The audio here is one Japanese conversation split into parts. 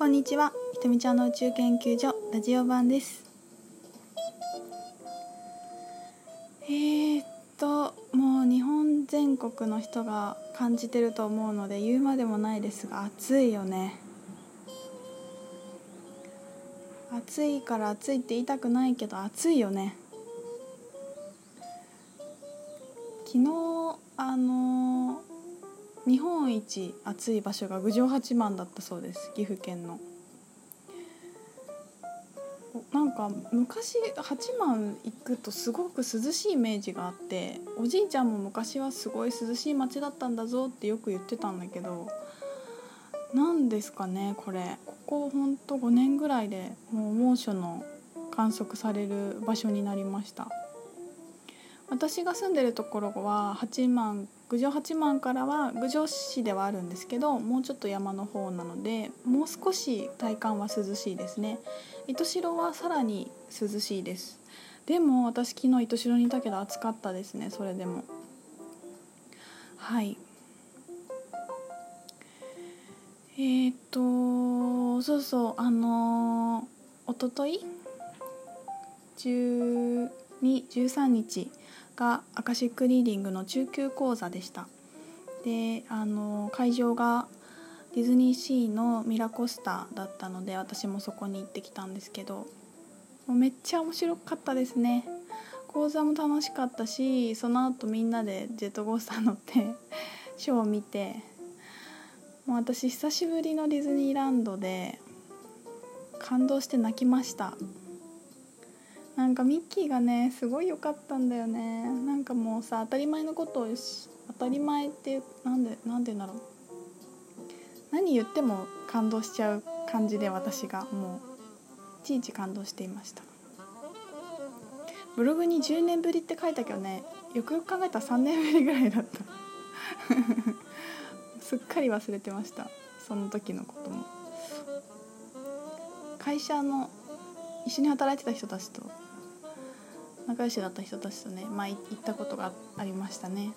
こんにちは。ひとみちゃんの宇宙研究所ラジオ版です。えー、っともう日本全国の人が感じてると思うので言うまでもないですが暑いよね。暑いから暑いって言いたくないけど暑いよね。昨日あの日本一暑い場所が郡上八幡だったそうです岐阜県の。なんか昔八幡行くとすごく涼しいイメージがあっておじいちゃんも昔はすごい涼しい町だったんだぞってよく言ってたんだけど何ですかねこれ。ここほんと5年ぐらいでもう猛暑の観測される場所になりました。私が住んでるところは八幡郡上八幡からは郡上市ではあるんですけどもうちょっと山の方なのでもう少し体感は涼しいですね。糸代はさらに涼しいです。でも私昨日糸代にいたけど暑かったですねそれでも。はい。えー、っとそうそうあのー、おととい？1213日。がアカシックリーディングの中級講座でした。であの会場がディズニーシーのミラコスタだったので私もそこに行ってきたんですけどもうめっちゃ面白かったですね。講座も楽しかったしその後みんなでジェットコースター乗ってショーを見てもう私久しぶりのディズニーランドで感動して泣きました。なんかミッキーがねすごい良かったんだよね。なんかもうさ当たり前のことをし当たり前ってなんでなんでだろう。何言っても感動しちゃう感じで私がもういちいち感動していました。ブログに10年ぶりって書いたけどねよくよく考えたら3年ぶりぐらいだった。すっかり忘れてました。その時のことも。会社の一緒に働いてた人たちと仲良しだった人たちとね、まあ、行ったことがありましたね。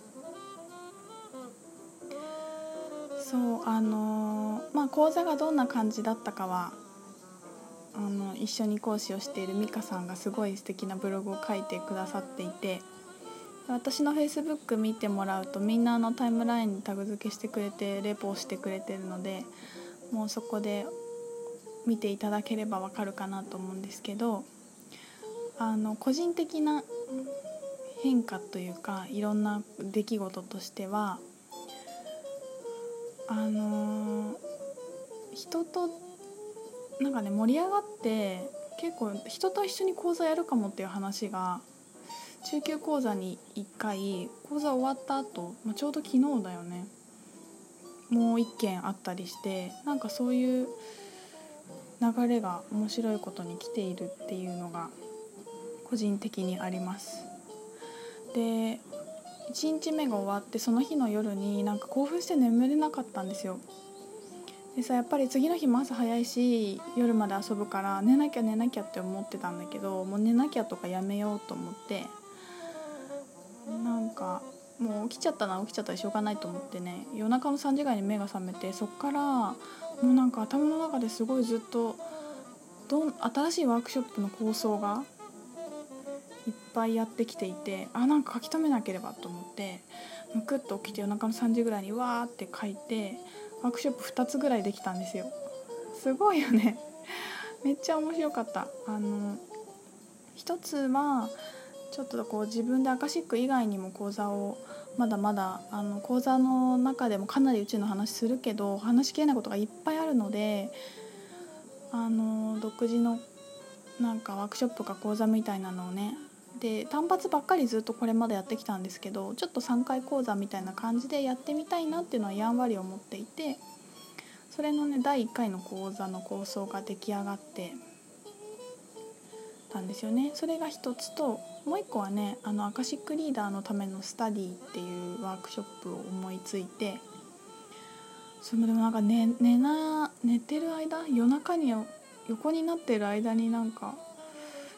そうあのー、まあ講座がどんな感じだったかはあの一緒に講師をしている美香さんがすごい素敵なブログを書いてくださっていて私のフェイスブック見てもらうとみんなのタイムラインにタグ付けしてくれてレポをしてくれてるのでもうそこで見ていただければわかるかなと思うんですけどあの個人的な変化というかいろんな出来事としてはあの人となんかね盛り上がって結構人と一緒に講座やるかもっていう話が中級講座に1回講座終わった後、まあちょうど昨日だよねもう1件あったりしてなんかそういう流れが面白いことに来ているっていうのが個人的にあります。で1日目が終わってその日の夜になんか興奮して眠れなかったんですよ。でさやっぱり次の日も朝早いし夜まで遊ぶから寝なきゃ寝なきゃって思ってたんだけどもう寝なきゃとかやめようと思ってなんかもう起きちゃったな起きちゃったらしょうがないと思ってね。夜中の3時ぐらいに目が覚めてそっからもうなんか頭の中ですごいずっとどん新しいワークショップの構想がいっぱいやってきていてあなんか書き留めなければと思ってむくっと起きて夜中の3時ぐらいにわーって書いてワークショップ2つぐらいできたんですよ。すごいよね。めっちゃ面白かった。あの一つはちょっとこう自分でアカシック以外にも講座をまだまだあの講座の中でもかなり宇宙の話するけど話しきれないことがいっぱいあるのであの独自のなんかワークショップか講座みたいなのをねで単発ばっかりずっとこれまでやってきたんですけどちょっと3回講座みたいな感じでやってみたいなっていうのはやんわり思っていてそれのね第1回の講座の構想が出来上がってたんですよね。それが一つともう一個はねあのアカシックリーダーのためのスタディっていうワークショップを思いついてそれでもなんか寝寝な寝てる間夜中に横になってる間になんか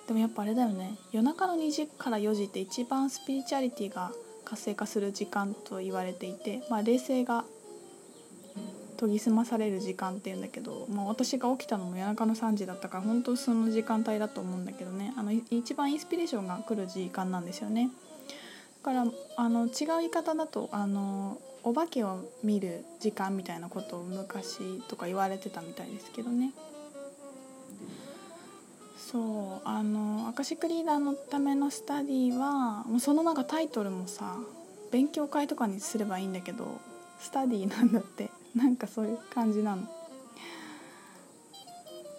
でもやっぱあれだよね。夜中の2時から4時って一番スピリチュアリティが活性化する時間と言われていて、まあ、冷静が研ぎ澄まされる時間っていうんだけど、まあ、私が起きたのも夜中の3時だったから本当その時間帯だと思うんだけどねあの一番インスピレーションが来る時間なんですよね。だからあの違う言い方だとあのお化けを見る時間みたいなことを昔とか言われてたみたいですけどね。そうあのアカシックリーダーのためのスタディはもうそのなんかタイトルもさ勉強会とかにすればいいんだけどスタディなんだって なんかそういう感じなの。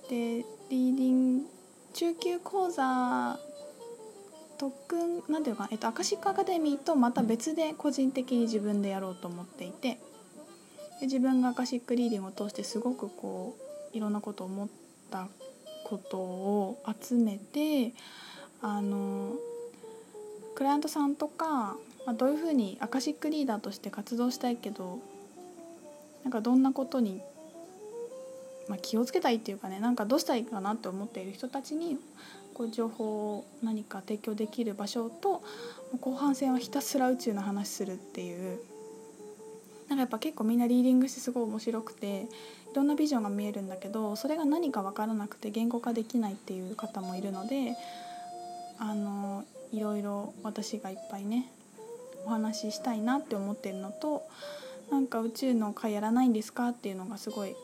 でリーディング中級講座特訓なんていうか、えっと、アカシックアカデミーとまた別で個人的に自分でやろうと思っていてで自分がアカシックリーディングを通してすごくこういろんなことを思ったことを集めてあのクライアントさんとか、まあ、どういうふうにアカシックリーダーとして活動したいけどなんかどんなことに、まあ、気をつけたいっていうかねなんかどうしたらいいかなって思っている人たちにこう情報を何か提供できる場所と後半戦はひたすら宇宙の話するっていうなんかやっぱ結構みんなリーディングしてすごい面白くていろんなビジョンが見えるんだけどそれが何か分からなくて言語化できないっていう方もいるのであのいろいろ私がいっぱいねお話ししたいなって思ってるのとなんか宇宙の会やらないんですかっていうのがすごい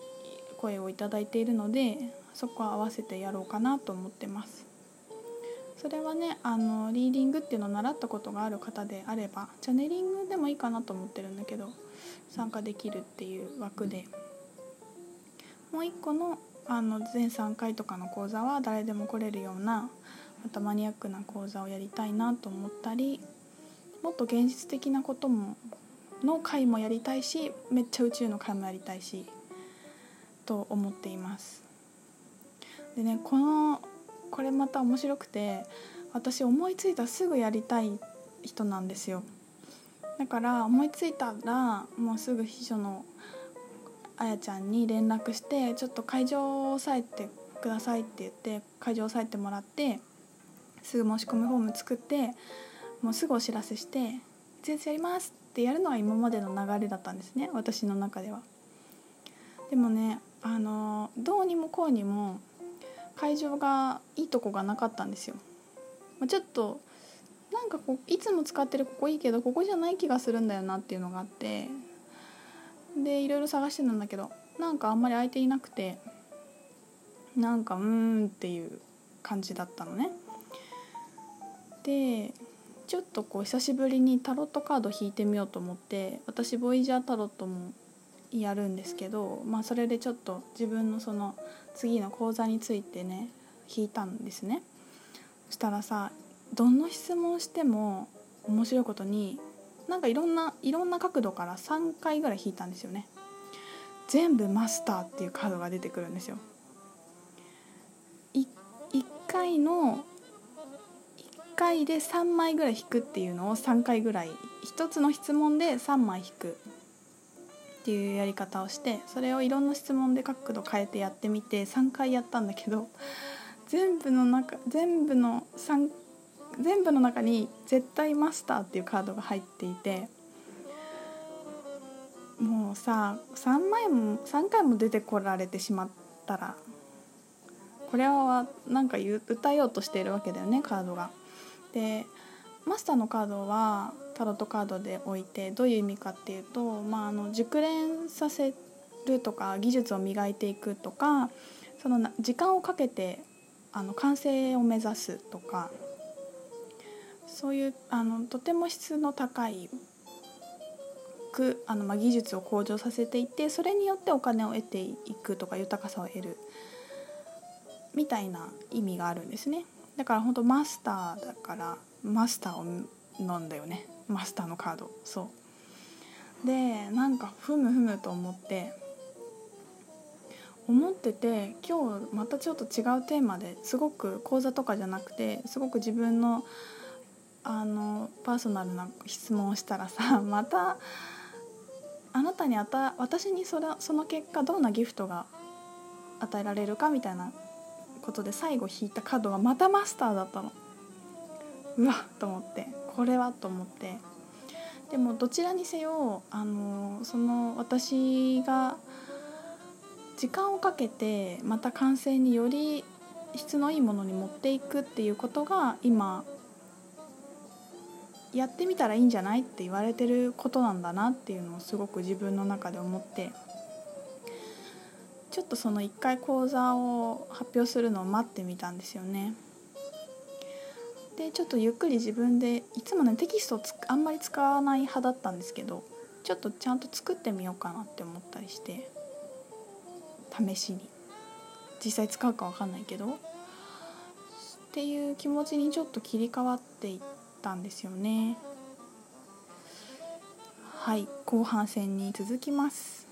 声をいただいているのでそこは合わせてやろうかなと思ってます。それはねあのリーディングっていうのを習ったことがある方であればチャネリングでもいいかなと思ってるんだけど参加できるっていう枠でもう一個のあの全3回とかの講座は誰でも来れるようなまたマニアックな講座をやりたいなと思ったりもっと現実的なこともの回もやりたいしめっちゃ宇宙の回もやりたいしと思っています。でねこのこれまた面白くて私思いついたらすぐやりたい人なんですよ。だから思いついたらもうすぐ秘書のあやちゃんに連絡してちょっと会場を押さえてくださいって言って会場を押さえてもらってすぐ申し込みフォーム作ってもうすぐお知らせして「全然やります」ってやるのは今までの流れだったんですね私の中では。でもねあのどうにもこうにも会場がいいとこがなかったんですよ。まあ、ちょっとなんかこういつも使ってるここいいけどここじゃない気がするんだよなっていうのがあってでいろいろ探してたんだけどなんかあんまり空いていなくてなんかうーんっていう感じだったのね。でちょっとこう久しぶりにタロットカード引いてみようと思って私ボイジャータロットもやるんですけど、まあ、それでちょっと自分のその次の講座についてね引いたんですね。そしたらさどの質問しても面白いことになんかいろんないろんな角度から3回ぐらい引いたんですよね。全部マスターっていうカードが出てくるんですよ。1回の回で3枚ぐらい引くっていうのを3回ぐらい1つの質問で3枚引くっていうやり方をしてそれをいろんな質問で角度変えてやってみて3回やったんだけど全部の中全部の3全部の中に「絶対マスター」っていうカードが入っていてもうさ3枚も3回も出てこられてしまったらこれはなんか歌ようとしているわけだよねカードが。でマスターのカードはタロットカードで置いてどういう意味かっていうと、まあ、あの熟練させるとか技術を磨いていくとかその時間をかけてあの完成を目指すとかそういうあのとても質の高いくあの、まあ、技術を向上させていってそれによってお金を得ていくとか豊かさを得るみたいな意味があるんですね。だから本当マスターだからマスターを飲んだよね。マスターのカード。そう。でなんかふむふむと思って思ってて今日またちょっと違うテーマですごく講座とかじゃなくてすごく自分のあのパーソナルな質問をしたらさ またあなたにあた私にそれその結果どんなギフトが与えられるかみたいなことで最後引いたカードがまたマスターだったの。うわっと思って。これはと思って。でもどちらにせよあのその私が時間をかけてまた完成により質のいいものに持っていくっていうことが今やってみたらいいんじゃないって言われてることなんだなっていうのをすごく自分の中で思って。ちょっとその1回講座を発表するのを待ってみたんですよね。でちょっとゆっくり自分でいつもねテキストをあんまり使わない派だったんですけどちょっとちゃんと作ってみようかなって思ったりして試しに。実際使うか分かんないけど。っていう気持ちにちょっと切り替わっていったんですよね。はい後半戦に続きます。